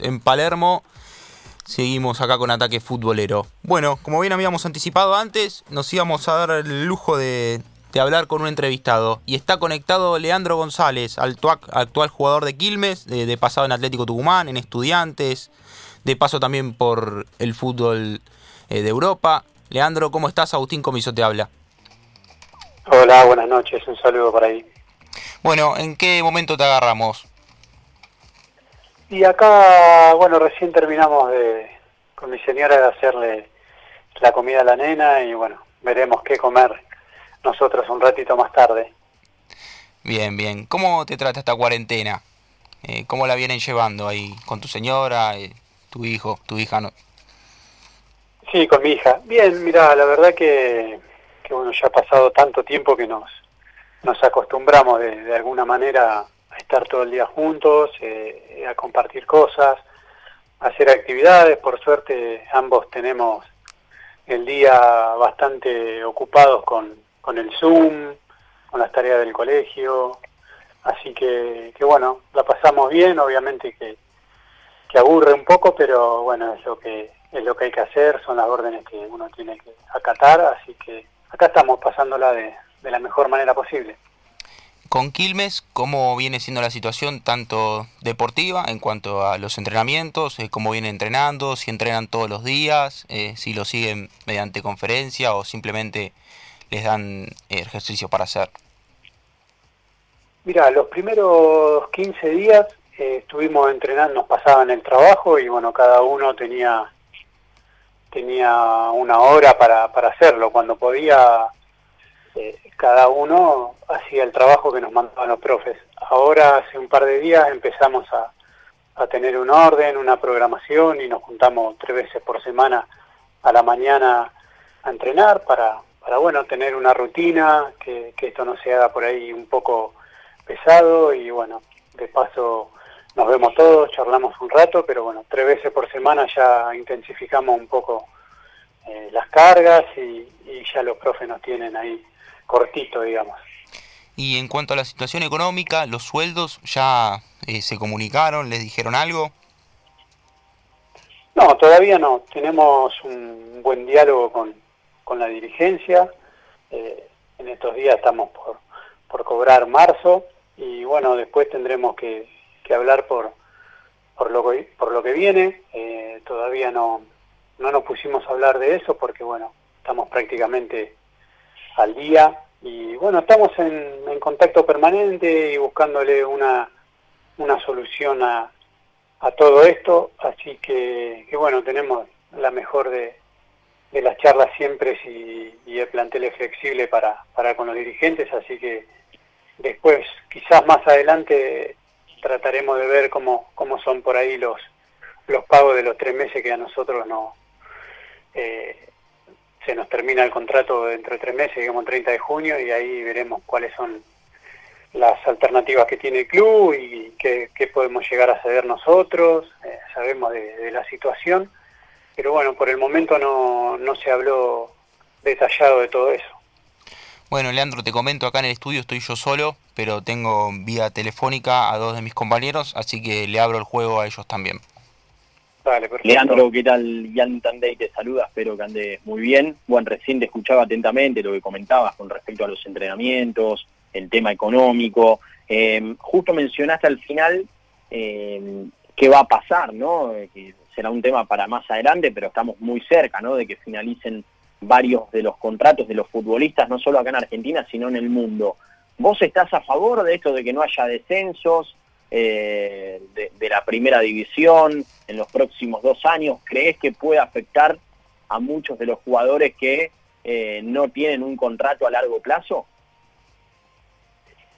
en Palermo. Seguimos acá con Ataque Futbolero. Bueno, como bien habíamos anticipado antes, nos íbamos a dar el lujo de, hablar con un entrevistado. Y está conectado Leandro González, actual jugador de Quilmes, de, pasado en Atlético Tucumán, en Estudiantes, de paso también por el fútbol eh, de Europa. Leandro, ¿cómo estás? Agustín Comiso te habla. Hola, buenas noches, un saludo por ahí. Bueno, ¿en qué momento te agarramos? Y acá, bueno, recién terminamos de, con mi señora de hacerle la comida a la nena y bueno, veremos qué comer nosotros un ratito más tarde. Bien, bien. ¿Cómo te trata esta cuarentena? Eh, ¿Cómo la vienen llevando ahí con tu señora, eh, tu hijo, tu hija? No? Sí, con mi hija. Bien, mira, la verdad que que bueno, ya ha pasado tanto tiempo que nos, nos acostumbramos de, alguna manera estar todo el día juntos, eh, a compartir cosas, hacer actividades. Por suerte ambos tenemos el día bastante ocupados con, con el Zoom, con las tareas del colegio. Así que, que bueno, la pasamos bien, obviamente que, que aburre un poco, pero bueno, es lo que es lo que hay que hacer, son las órdenes que uno tiene que acatar, así que acá estamos pasándola de, de la mejor manera posible. Con Quilmes, ¿cómo viene siendo la situación tanto deportiva en cuanto a los entrenamientos? Eh, ¿Cómo vienen entrenando? ¿Si entrenan todos los días? Eh, ¿Si lo siguen mediante conferencia o simplemente les dan ejercicio para hacer? Mira, los primeros 15 días eh, estuvimos entrenando, nos pasaban el trabajo y bueno, cada uno tenía tenía una hora para, para hacerlo. Cuando podía, eh, cada uno hacía el trabajo que nos mandaban los profes. Ahora, hace un par de días, empezamos a, a tener un orden, una programación y nos juntamos tres veces por semana a la mañana a entrenar para, para bueno, tener una rutina, que, esto no se haga por ahí un poco pesado y bueno, de paso nos vemos todos, charlamos un rato, pero bueno, tres veces por semana ya intensificamos un poco eh, las cargas y, ya los profes nos tienen ahí cortito, digamos. Y en cuanto a la situación económica, los sueldos ya eh, se comunicaron, les dijeron algo. No, todavía no. Tenemos un buen diálogo con, con la dirigencia. Eh, en estos días estamos por, por cobrar marzo y bueno, después tendremos que, que hablar por, por, lo, que, por lo que viene. Eh, todavía no, no nos pusimos a hablar de eso porque, bueno, estamos prácticamente al día y, bueno, estamos en, en contacto permanente y buscándole una, una solución a, a todo esto. Así que, que, bueno, tenemos la mejor de, de las charlas siempre y, y el plantel es flexible para, para con los dirigentes, así que después, quizás más adelante, trataremos de ver cómo, cómo son por ahí los, los pagos de los tres meses que a nosotros no eh, se nos termina el contrato dentro de tres meses, digamos 30 de junio, y ahí veremos cuáles son las alternativas que tiene el club y qué, podemos llegar a ceder nosotros, eh, sabemos de, la situación, pero bueno, por el momento no, no se habló detallado de todo eso. Bueno, Leandro, te comento, acá en el estudio estoy yo solo, pero tengo vía telefónica a dos de mis compañeros, así que le abro el juego a ellos también. Leandro, ¿qué tal? Jan Tandey te saluda, espero que andes muy bien. Bueno, recién te escuchaba atentamente lo que comentabas con respecto a los entrenamientos, el tema económico. Em, justo mencionaste al final em, qué va a pasar, ¿no? Que será un tema para más adelante, pero estamos muy cerca, ¿no? De que finalicen varios de los contratos de los futbolistas, no solo acá en Argentina, sino en el mundo. ¿Vos estás a favor de esto de que no haya descensos eh, de, la primera división en los próximos dos años? ¿Crees que puede afectar a muchos de los jugadores que eh, no tienen un contrato a largo plazo?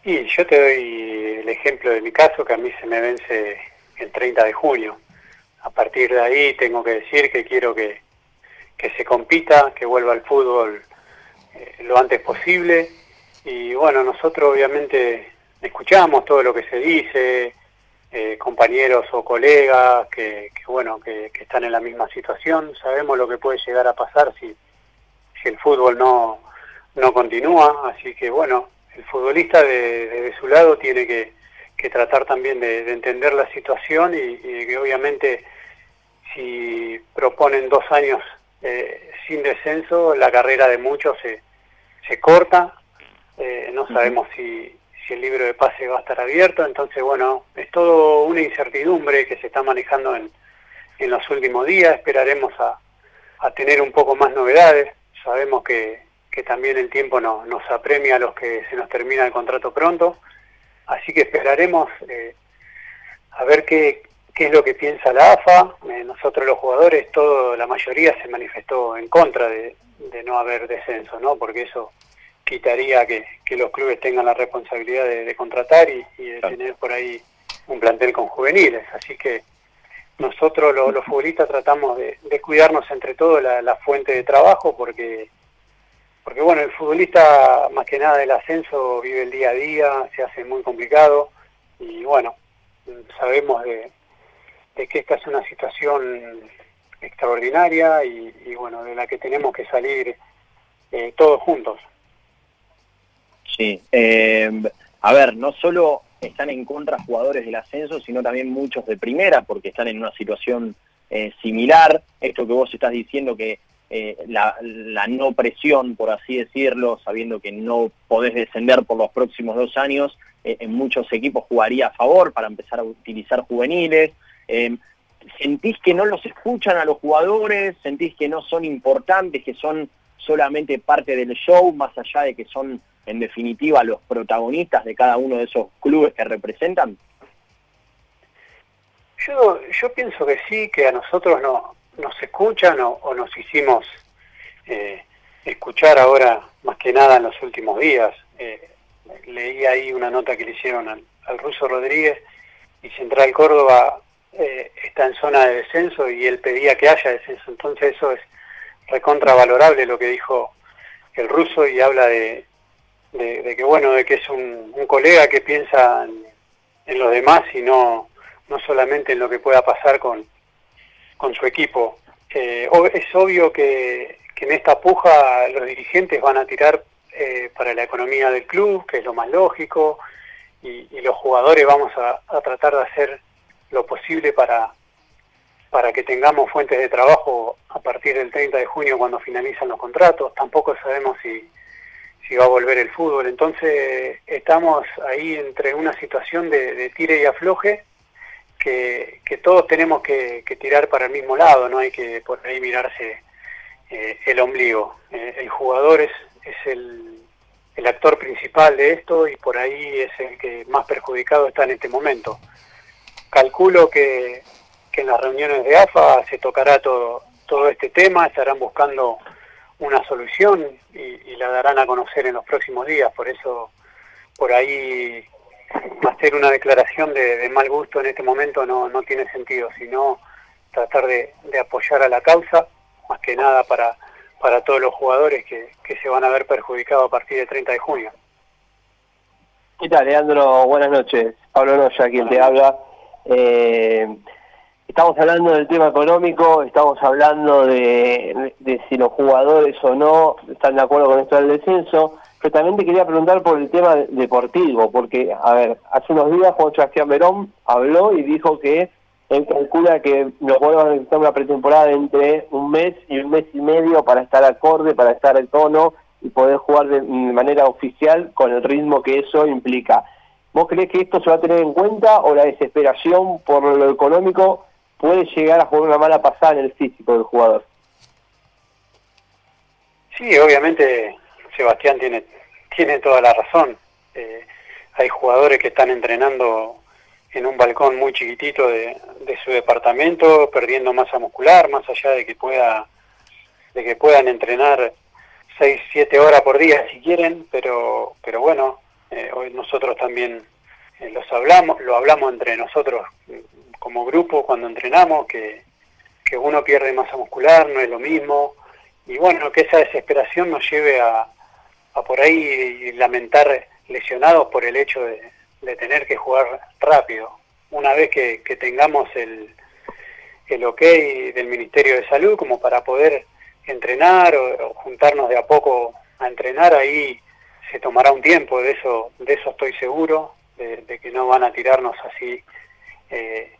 Y yo te doy el ejemplo de mi caso, que a mí se me vence el 30 de junio. A partir de ahí tengo que decir que quiero que, que se compita, que vuelva al fútbol eh, lo antes posible. Y bueno, nosotros obviamente escuchamos todo lo que se dice, eh, compañeros o colegas que, bueno, que, están en la misma situación, sabemos lo que puede llegar a pasar si, si el fútbol no, no continúa, así que bueno, el futbolista de, de su lado tiene que, tratar también de, entender la situación y, que obviamente si proponen dos años eh, sin descenso, la carrera de muchos se, se corta, eh, no sabemos si, si el libro de pase va a estar abierto, entonces bueno, es todo una incertidumbre que se está manejando en, en los últimos días, esperaremos a, a tener un poco más novedades, sabemos que, que también el tiempo no, nos apremia a los que se nos termina el contrato pronto, así que esperaremos eh, a ver qué, qué es lo que piensa la AFA, eh, nosotros los jugadores, todo, la mayoría se manifestó en contra de, de no haber descenso, ¿no? porque eso quitaría que, que los clubes tengan la responsabilidad de, contratar y, de tener por ahí un plantel con juveniles. Así que nosotros los, futbolistas tratamos de, cuidarnos entre todos la, fuente de trabajo porque porque bueno, el futbolista más que nada del ascenso vive el día a día, se hace muy complicado y bueno, sabemos de, que esta es una situación extraordinaria y, bueno, de la que tenemos que salir eh, todos juntos. Sí, eh, a ver, no solo están en contra jugadores del ascenso, sino también muchos de primera, porque están en una situación eh, similar. Esto que vos estás diciendo que eh, la, no presión, por así decirlo, sabiendo que no podés descender por los próximos dos años, en muchos equipos jugaría a favor para empezar a utilizar juveniles. ¿Sentís que no los escuchan a los jugadores? ¿Sentís que no son importantes, que son solamente parte del show, más allá de que son en definitiva los protagonistas de cada uno de esos clubes que representan? Yo, yo pienso que sí, que a nosotros no, nos escuchan o, nos hicimos eh, escuchar ahora más que nada en los últimos días. Eh, leí ahí una nota que le hicieron al, ruso Rodríguez y Central Córdoba eh, está en zona de descenso y él pedía que haya descenso. Entonces eso es recontravalorable lo que dijo el ruso y habla de, de, que bueno, de que es un, colega que piensa en, los demás y no, no solamente en lo que pueda pasar con, con su equipo. Eh, es obvio que, en esta puja los dirigentes van a tirar eh, para la economía del club, que es lo más lógico, y, los jugadores vamos a, a, tratar de hacer lo posible para, para que tengamos fuentes de trabajo a partir del 30 de junio cuando finalizan los contratos. Tampoco sabemos si, si va a volver el fútbol. Entonces estamos ahí entre una situación de, tire y afloje que, todos tenemos que, tirar para el mismo lado, no hay que por ahí mirarse eh, el ombligo. Eh, el jugador es, es el, el actor principal de esto y por ahí es el que más perjudicado está en este momento. Calculo que, que en las reuniones de AFA se tocará todo, todo este tema, estarán buscando una solución y, la darán a conocer en los próximos días. Por eso, por ahí, hacer una declaración de, mal gusto en este momento no, no tiene sentido, sino tratar de, apoyar a la causa, más que nada para, para todos los jugadores que, que se van a ver perjudicados a partir del 30 de junio. ¿Qué tal, Leandro? Buenas noches. Pablo Noya, quien te habla. Eh, estamos hablando del tema económico, estamos hablando de, si los jugadores o no están de acuerdo con esto del descenso, pero también te quería preguntar por el tema deportivo, porque, a ver, hace unos días Juan Sebastián Verón habló y dijo que él calcula que los jugadores van a necesitar una pretemporada entre un mes y un mes y medio para estar acorde, para estar al tono y poder jugar de manera oficial con el ritmo que eso implica. ¿Vos crees que esto se va a tener en cuenta o la desesperación por lo económico puede llegar a jugar una mala pasada en el físico del jugador. Sí, obviamente Sebastián tiene, tiene toda la razón. Eh, hay jugadores que están entrenando en un balcón muy chiquitito de, su departamento, perdiendo masa muscular, más allá de que pueda de que puedan entrenar 6, 7 horas por día si quieren, pero pero bueno, eh, hoy nosotros también eh, los hablamos, lo hablamos entre nosotros como grupo cuando entrenamos, que, uno pierde masa muscular, no es lo mismo, y bueno, que esa desesperación nos lleve a, por ahí lamentar lesionados por el hecho de, tener que jugar rápido. Una vez que, tengamos el, el ok del Ministerio de Salud como para poder entrenar o, juntarnos de a poco a entrenar, ahí se tomará un tiempo, de eso, de eso estoy seguro, de, que no van a tirarnos así, eh,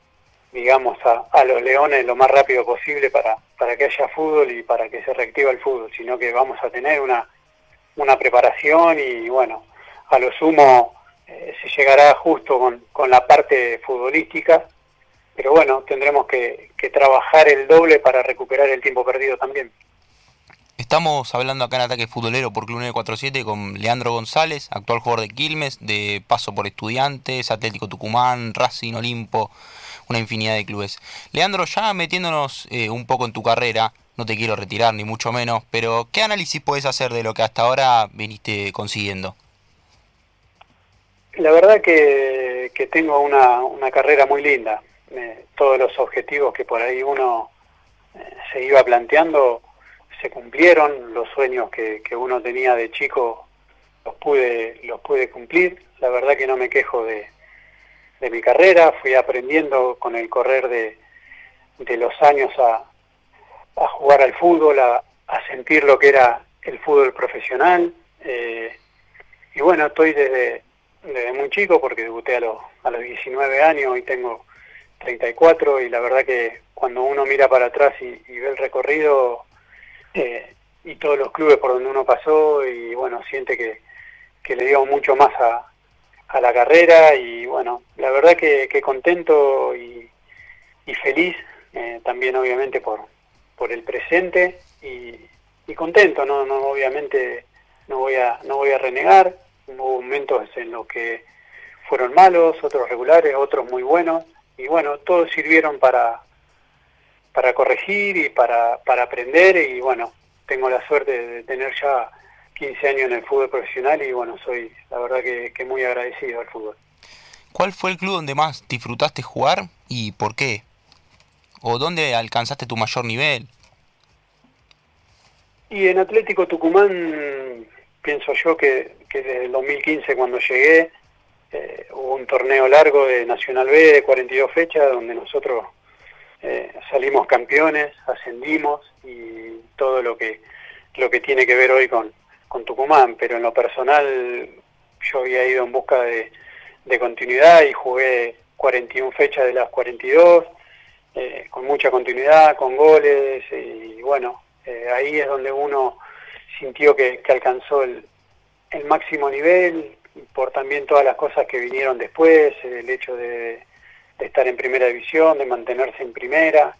digamos, a, los leones lo más rápido posible para, para que haya fútbol y para que se reactiva el fútbol, sino que vamos a tener una, una preparación y bueno, a lo sumo eh, se llegará justo con, con la parte futbolística, pero bueno, tendremos que, que trabajar el doble para recuperar el tiempo perdido también. Estamos hablando acá en Ataque Futbolero por Club 947 con Leandro González, actual jugador de Quilmes, de paso por Estudiantes, Atlético Tucumán, Racing, Olimpo, una infinidad de clubes. Leandro, ya metiéndonos eh, un poco en tu carrera, no te quiero retirar ni mucho menos, pero ¿qué análisis puedes hacer de lo que hasta ahora viniste consiguiendo? La verdad que, tengo una, carrera muy linda. Eh, todos los objetivos que por ahí uno eh, se iba planteando se cumplieron, los sueños que, uno tenía de chico los pude, los pude cumplir. La verdad que no me quejo de, mi carrera, fui aprendiendo con el correr de, los años a, jugar al fútbol, a, sentir lo que era el fútbol profesional. Eh, y bueno, estoy desde, muy chico porque debuté a los, a los 19 años y tengo 34 y la verdad que cuando uno mira para atrás y ve el recorrido eh, y todos los clubes por donde uno pasó y bueno, siente que, le dio mucho más a, a, la carrera y bueno, la verdad que, contento y, feliz eh, también obviamente por, por el presente y, contento, no, no obviamente no voy a no voy a renegar, hubo momentos en los que fueron malos, otros regulares, otros muy buenos y bueno, todos sirvieron para para corregir y para, para aprender y bueno, tengo la suerte de tener ya 15 años en el fútbol profesional y bueno, soy la verdad que, muy agradecido al fútbol. ¿Cuál fue el club donde más disfrutaste jugar y por qué? ¿O dónde alcanzaste tu mayor nivel? Y en Atlético Tucumán pienso yo que, desde el 2015 cuando llegué eh, hubo un torneo largo de Nacional B de 42 fechas donde nosotros eh, salimos campeones, ascendimos y todo lo que, lo que tiene que ver hoy con, con Tucumán, pero en lo personal yo había ido en busca de, continuidad y jugué 41 fechas de las 42, eh, con mucha continuidad, con goles y bueno, eh, ahí es donde uno sintió que, alcanzó el, el máximo nivel por también todas las cosas que vinieron después, el hecho de, de estar en primera división, de mantenerse en primera,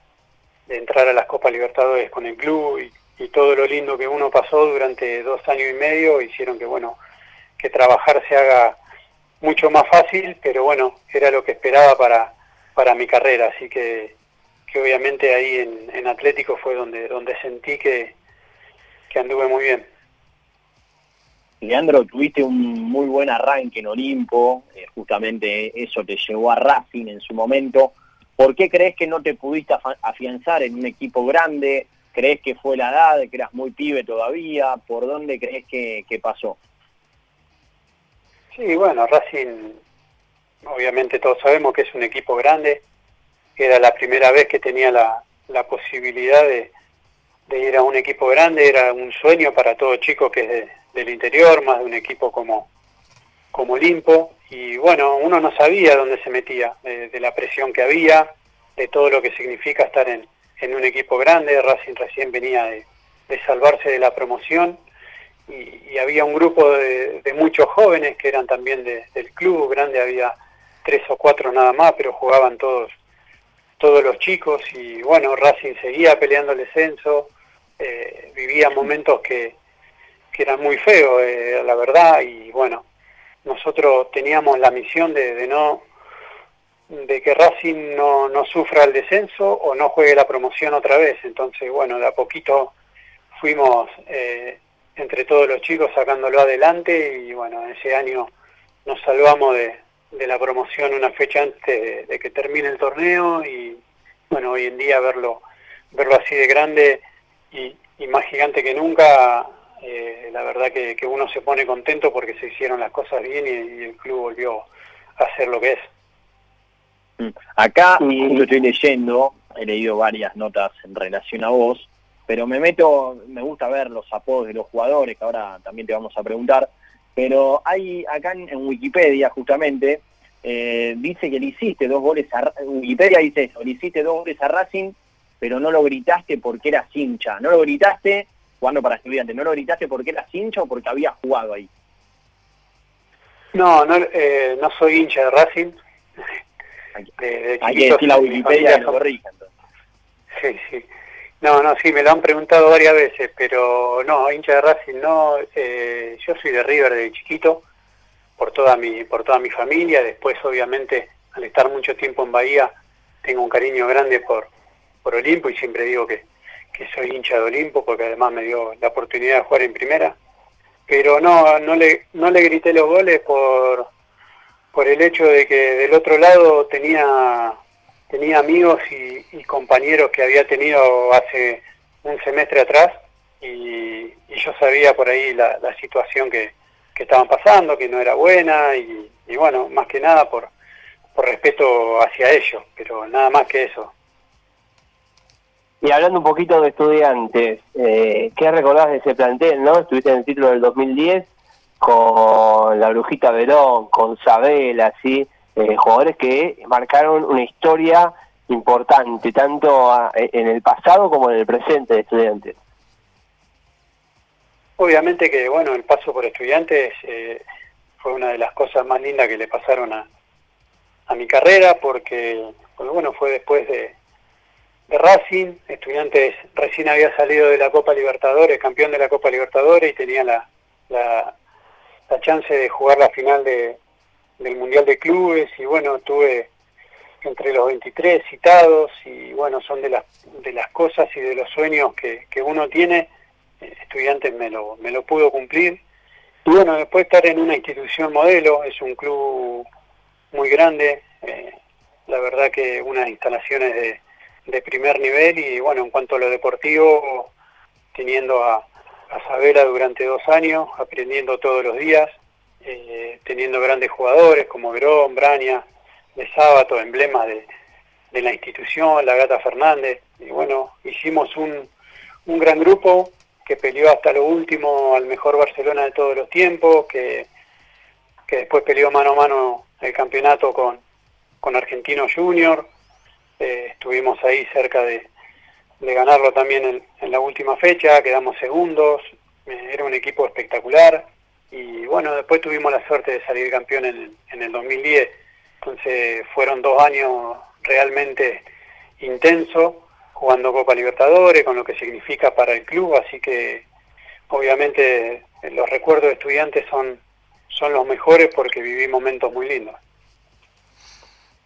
de entrar a las Copas Libertadores con el club y, todo lo lindo que uno pasó durante dos años y medio hicieron que bueno que trabajar se haga mucho más fácil, pero bueno, era lo que esperaba para, para mi carrera, así que, que obviamente ahí en, en Atlético fue donde, donde sentí que, que anduve muy bien. Leandro, tuviste un muy buen arranque en Olimpo, eh, justamente eso te llevó a Racing en su momento. ¿Por qué crees que no te pudiste afianzar en un equipo grande? ¿Crees que fue la edad, que eras muy pibe todavía? ¿Por dónde crees que, pasó? Sí, bueno, Racing, obviamente todos sabemos que es un equipo grande. Era la primera vez que tenía la, posibilidad de, de, ir a un equipo grande, era un sueño para todo chico que del interior, más de un equipo como, como Olimpo, y bueno, uno no sabía dónde se metía, de, la presión que había, de todo lo que significa estar en, en un equipo grande, Racing recién venía de, salvarse de la promoción, y, había un grupo de, muchos jóvenes que eran también del club, grande había tres o cuatro nada más, pero jugaban todos todos los chicos y bueno, Racing seguía peleando el descenso, eh, vivía momentos que, que era muy feo, eh, la verdad, y bueno, nosotros teníamos la misión de, no de que Racing no, no, sufra el descenso o no juegue la promoción otra vez. Entonces, bueno, de a poquito fuimos eh, entre todos los chicos sacándolo adelante y bueno, ese año nos salvamos de, de la promoción una fecha antes de, que termine el torneo y bueno, hoy en día verlo, verlo así de grande y, y más gigante que nunca eh, la verdad que, uno se pone contento porque se hicieron las cosas bien y, el club volvió a hacer lo que es. Mm. Acá lo estoy leyendo, he leído varias notas en relación a vos, pero me meto, me gusta ver los apodos de los jugadores, que ahora también te vamos a preguntar, pero hay acá en, Wikipedia justamente eh, dice que le hiciste dos goles a Wikipedia dice eso, le hiciste dos goles a Racing, pero no lo gritaste porque era hincha. No lo gritaste jugando para estudiantes, no lo gritaste porque era hincha o porque había jugado ahí. No, no, eh, no soy hincha de Racing. Hay que decir la Wikipedia que lo Sí, sí. No, no, sí, me lo han preguntado varias veces, pero no, hincha de Racing no. Eh, yo soy de River de chiquito, por toda mi por toda mi familia. Después, obviamente, al estar mucho tiempo en Bahía, tengo un cariño grande por por Olimpo y siempre digo que, que soy hincha de Olimpo porque además me dio la oportunidad de jugar en primera. Pero no, no le no le grité los goles por por el hecho de que del otro lado tenía tenía amigos y, compañeros que había tenido hace un semestre atrás y, yo sabía por ahí la, situación que, estaban pasando, que no era buena y, bueno, más que nada por, por respeto hacia ellos, pero nada más que eso. Y hablando un poquito de estudiantes, eh, ¿qué recordás de ese plantel, no? Estuviste en el título del 2010 con la Brujita Verón, con Sabela, ¿sí? Eh, jugadores que marcaron una historia importante, tanto en el pasado como en el presente de estudiantes. Obviamente que, bueno, el paso por estudiantes eh, fue una de las cosas más lindas que le pasaron a, a mi carrera, porque, bueno, fue después de, de Racing, estudiantes recién había salido de la Copa Libertadores, campeón de la Copa Libertadores y tenía la, la, la chance de jugar la final de, del Mundial de Clubes y bueno, tuve entre los 23 citados y bueno, son de las, de las cosas y de los sueños que, que uno tiene, eh, estudiantes me lo, me lo pudo cumplir. Y bueno, después estar en una institución modelo, es un club muy grande, eh, la verdad que unas instalaciones de, de primer nivel y bueno, en cuanto a lo deportivo, teniendo a, a Sabela durante dos años, aprendiendo todos los días, eh, teniendo grandes jugadores como Verón, Braña, de Sábato, emblemas de, la institución, la Gata Fernández. Y bueno, hicimos un, un gran grupo que peleó hasta lo último al mejor Barcelona de todos los tiempos, que, que después peleó mano a mano el campeonato con, con Argentino Junior. Eh, estuvimos ahí cerca de, de ganarlo también en, la última fecha, quedamos segundos, eh, era un equipo espectacular, y bueno, después tuvimos la suerte de salir campeón en, en el 2010. Entonces fueron dos años realmente intensos, jugando Copa Libertadores, con lo que significa para el club, así que obviamente los recuerdos de estudiantes son, son los mejores porque viví momentos muy lindos.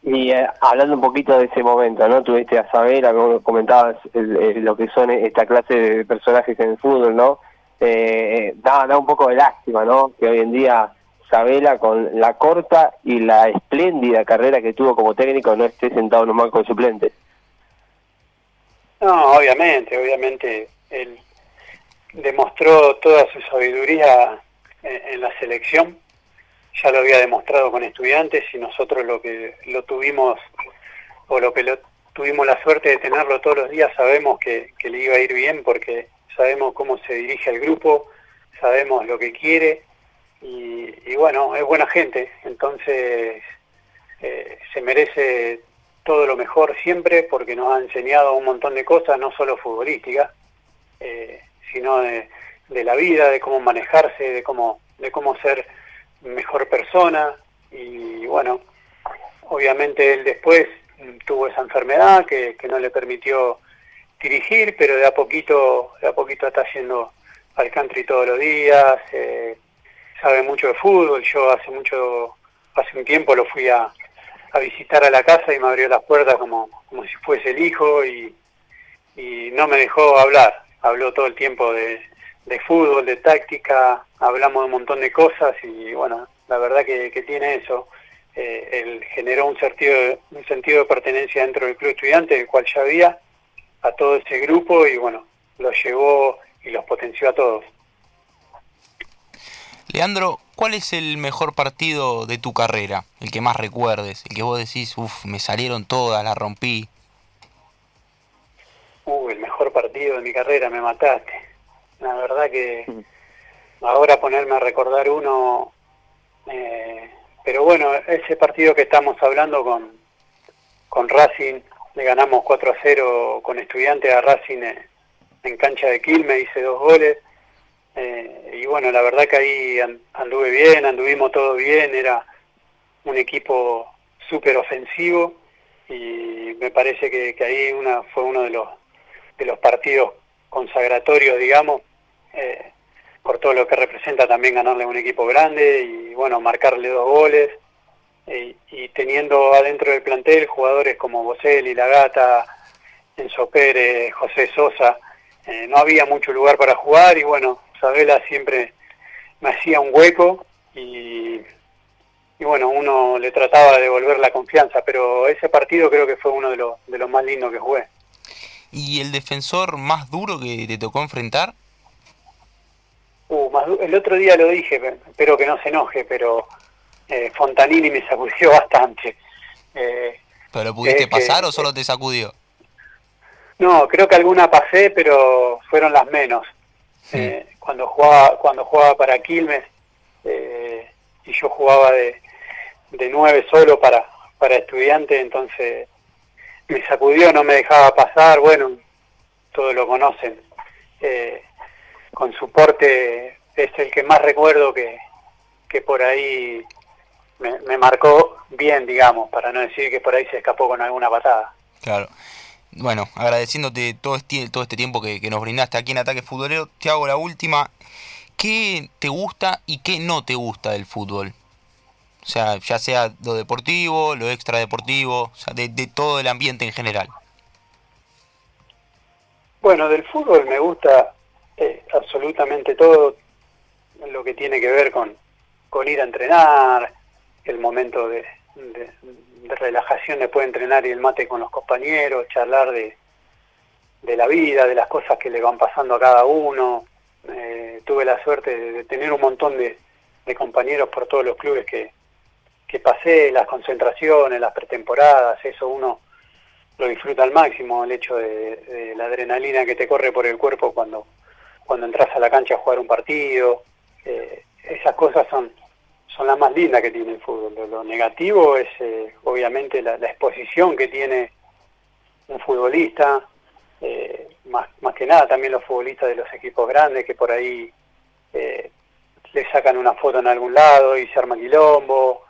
Y eh, hablando un poquito de ese momento, ¿no? Tuviste a como comentabas, lo que son esta clase de personajes en el fútbol, ¿no? eh, da, da un poco de lástima, ¿no? Que hoy en día Sabela, con la corta y la espléndida carrera que tuvo como técnico, no esté sentado en un banco de suplentes. No, obviamente, obviamente. Él demostró toda su sabiduría en, la selección. Ya lo había demostrado con estudiantes y nosotros lo que lo tuvimos, o lo que lo, tuvimos la suerte de tenerlo todos los días, sabemos que, que le iba a ir bien porque sabemos cómo se dirige al grupo, sabemos lo que quiere y, bueno, es buena gente, entonces eh, se merece todo lo mejor siempre porque nos ha enseñado un montón de cosas, no solo futbolísticas, eh, sino de, la vida, de cómo manejarse, de cómo, de cómo ser mejor persona y bueno, obviamente él después tuvo esa enfermedad que, que no le permitió dirigir, pero de a poquito, de a poquito está yendo al country todos los días, eh, sabe mucho de fútbol, yo hace mucho, hace un tiempo lo fui a, a visitar a la casa y me abrió las puertas como, como si fuese el hijo y, y no me dejó hablar, habló todo el tiempo de, de fútbol, de táctica, hablamos de un montón de cosas y bueno, la verdad que, que tiene eso. Eh, él generó un sentido, un sentido de pertenencia dentro del club estudiante, el cual ya había, a todo ese grupo y bueno, los llevó y los potenció a todos. Leandro, ¿cuál es el mejor partido de tu carrera? El que más recuerdes, el que vos decís, uff, me salieron todas, la rompí. Uh, el mejor partido de mi carrera, me mataste. La verdad que mm. ahora ponerme a recordar uno, eh, pero bueno, ese partido que estamos hablando con, con Racing, le ganamos 4 a 0 con estudiantes a Racing en, cancha de Quilmes, hice dos goles. Eh, y bueno, la verdad que ahí anduve bien, anduvimos todo bien, era un equipo súper ofensivo y me parece que, ahí una, fue uno de los, de los partidos consagratorios, digamos, eh, por todo lo que representa también ganarle a un equipo grande y bueno, marcarle dos goles y, teniendo adentro del plantel jugadores como Boselli, Lagata, Enzo Pérez, José Sosa, eh, no había mucho lugar para jugar y bueno, Sabela siempre me hacía un hueco y, y bueno, uno le trataba de devolver la confianza, pero ese partido creo que fue uno de los, de los más lindos que jugué. ¿Y el defensor más duro que te tocó enfrentar? Uh, el otro día lo dije, espero que no se enoje, pero eh, Fontanini me sacudió bastante. Eh, ¿Pero pudiste pasar o solo te sacudió? No, creo que alguna pasé, pero fueron las menos. Eh, cuando jugaba cuando jugaba para Quilmes eh, y yo jugaba de, de nueve solo para para estudiante, entonces me sacudió, no me dejaba pasar. Bueno, todos lo conocen. Con su porte es el que más recuerdo que, que por ahí me, marcó bien, digamos, para no decir que por ahí se escapó con alguna patada. Claro. Bueno, agradeciéndote todo este, todo este tiempo que, nos brindaste aquí en Ataque Futbolero, te hago la última. ¿Qué te gusta y qué no te gusta del fútbol? O sea, ya sea lo deportivo, lo extradeportivo, o sea, de, todo el ambiente en general. Bueno, del fútbol me gusta eh, absolutamente todo lo que tiene que ver con, con ir a entrenar, el momento de, relajación después de entrenar y el mate con los compañeros, charlar de, de la vida, de las cosas que le van pasando a cada uno. Eh, tuve la suerte de, tener un montón de, compañeros por todos los clubes que, que pasé, las concentraciones, las pretemporadas, eso uno lo disfruta al máximo, el hecho de, la adrenalina que te corre por el cuerpo cuando, cuando entras a la cancha a jugar un partido. Eh, esas cosas son, son las más lindas que tiene el fútbol. Lo, negativo es eh, obviamente la, exposición que tiene un futbolista, eh, más, más que nada también los futbolistas de los equipos grandes que por ahí eh, le sacan una foto en algún lado y se arma quilombo,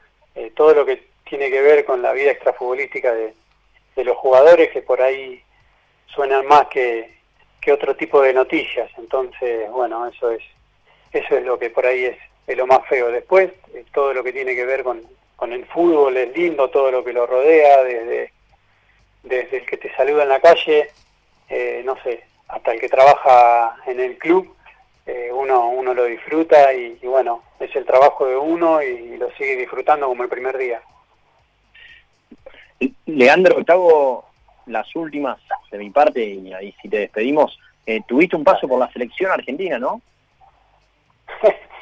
todo lo que tiene que ver con la vida extrafutbolística de, de los jugadores que por ahí suenan más que, que otro tipo de noticias. Entonces, bueno, eso es, eso es lo que por ahí es lo más feo. Después, eh, todo lo que tiene que ver con, con el fútbol es lindo, todo lo que lo rodea, desde, desde el que te saluda en la calle, eh, no sé, hasta el que trabaja en el club, eh, uno, uno lo disfruta y, bueno, es el trabajo de uno y, lo sigue disfrutando como el primer día. Leandro, hago las últimas de mi parte y ahí si te despedimos. tuviste un paso por la selección argentina, ¿no?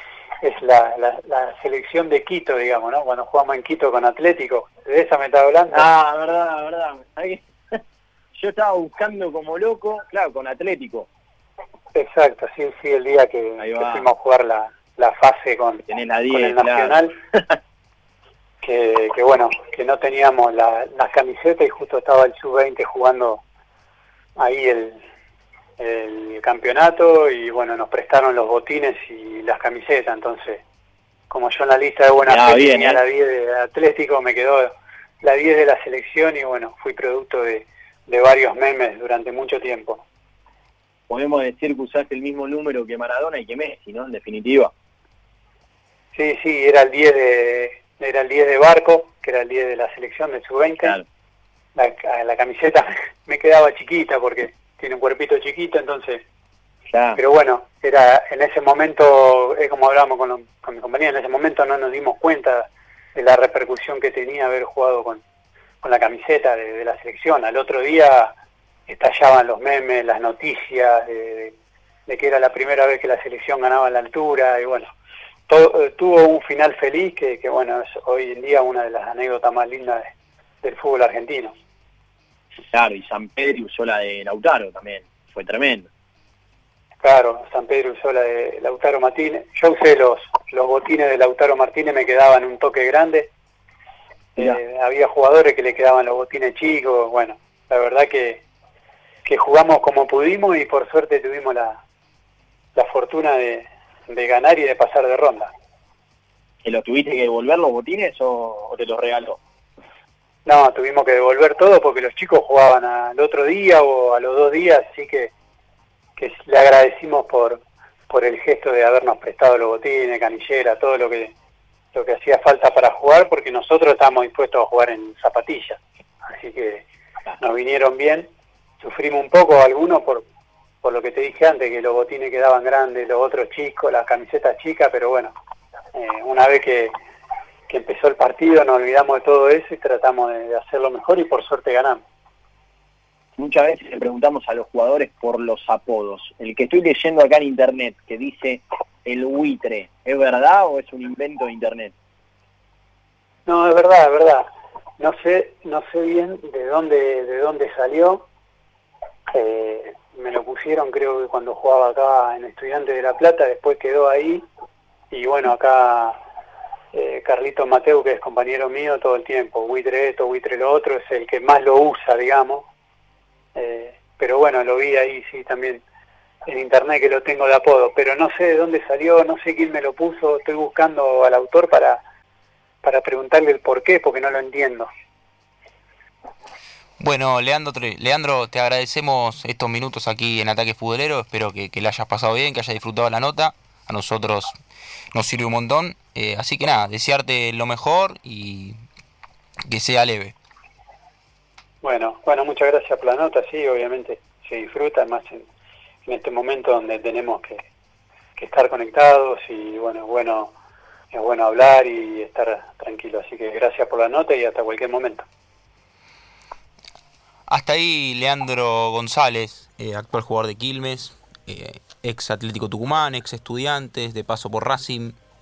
es la, la, selección de Quito, digamos, ¿no? Cuando jugamos en Quito con Atlético. ¿De esa me estaba hablando? Ah, verdad, verdad. Yo estaba buscando como loco, claro, con Atlético. Exacto, sí, sí, el día que, fuimos a jugar la, la fase con, con el Nacional. que, que, bueno, que no teníamos la, las camisetas y justo estaba el sub-20 jugando ahí el, el campeonato y bueno, nos prestaron los botines y las camisetas, entonces como yo en la lista de buena fe tenía ¿eh? la 10 de Atlético, me quedó la 10 de la selección y bueno, fui producto de, de varios memes durante mucho tiempo. Podemos decir que usaste el mismo número que Maradona y que Messi, ¿no? En definitiva. Sí, sí, era el 10 de, era el 10 de Barco, que era el 10 de la selección de su 20 La, la camiseta me quedaba chiquita porque tiene un cuerpito chiquito, entonces... Pero bueno, era en ese momento, es como hablábamos con, con mi compañía, en ese momento no nos dimos cuenta de la repercusión que tenía haber jugado con, con la camiseta de, la selección. Al otro día estallaban los memes, las noticias de, que era la primera vez que la selección ganaba la altura y bueno, todo, tuvo un final feliz que, que, bueno, es hoy en día una de las anécdotas más lindas del fútbol argentino. Claro, y San Pedro usó la de Lautaro también, fue tremendo. Claro, San Pedro usó la de Lautaro Martínez. Yo usé los, los botines de Lautaro Martínez, me quedaban un toque grande. Eh, había jugadores que le quedaban los botines chicos. Bueno, la verdad que, que jugamos como pudimos y por suerte tuvimos la, la fortuna de, de ganar y de pasar de ronda. ¿Te lo tuviste que devolver los botines o, te los regaló? No, tuvimos que devolver todo porque los chicos jugaban al otro día o a los dos días, así que que le agradecimos por, por el gesto de habernos prestado los botines, canillera, todo lo que, lo que hacía falta para jugar, porque nosotros estábamos dispuestos a jugar en zapatillas. Así que nos vinieron bien, sufrimos un poco algunos por, por lo que te dije antes, que los botines quedaban grandes, los otros chicos, las camisetas chicas, pero bueno, eh, una vez que, que empezó el partido nos olvidamos de todo eso y tratamos de hacerlo mejor y por suerte ganamos muchas veces le preguntamos a los jugadores por los apodos. El que estoy leyendo acá en internet que dice el buitre, ¿es verdad o es un invento de internet? No, es verdad, es verdad. No sé, no sé bien de dónde, de dónde salió. Eh, me lo pusieron creo que cuando jugaba acá en Estudiantes de La Plata, después quedó ahí. Y bueno, acá eh, Carlito Mateo, que es compañero mío todo el tiempo, buitre esto, buitre lo otro, es el que más lo usa, digamos eh, pero bueno, lo vi ahí sí también en internet que lo tengo de apodo, pero no sé de dónde salió, no sé quién me lo puso, estoy buscando al autor para, para preguntarle el por qué, porque no lo entiendo. Bueno, Leandro, Leandro, te agradecemos estos minutos aquí en Ataque Futbolero, espero que, que le hayas pasado bien, que hayas disfrutado la nota, a nosotros nos sirve un montón, eh, así que nada, desearte lo mejor y que sea leve. Bueno, bueno, muchas gracias por la nota, sí, obviamente se disfruta más en, este momento donde tenemos que, estar conectados y bueno, bueno, es bueno hablar y estar tranquilo, así que gracias por la nota y hasta cualquier momento. Hasta ahí Leandro González, eh, actual jugador de Quilmes, eh, ex Atlético Tucumán, ex estudiantes, de paso por Racing,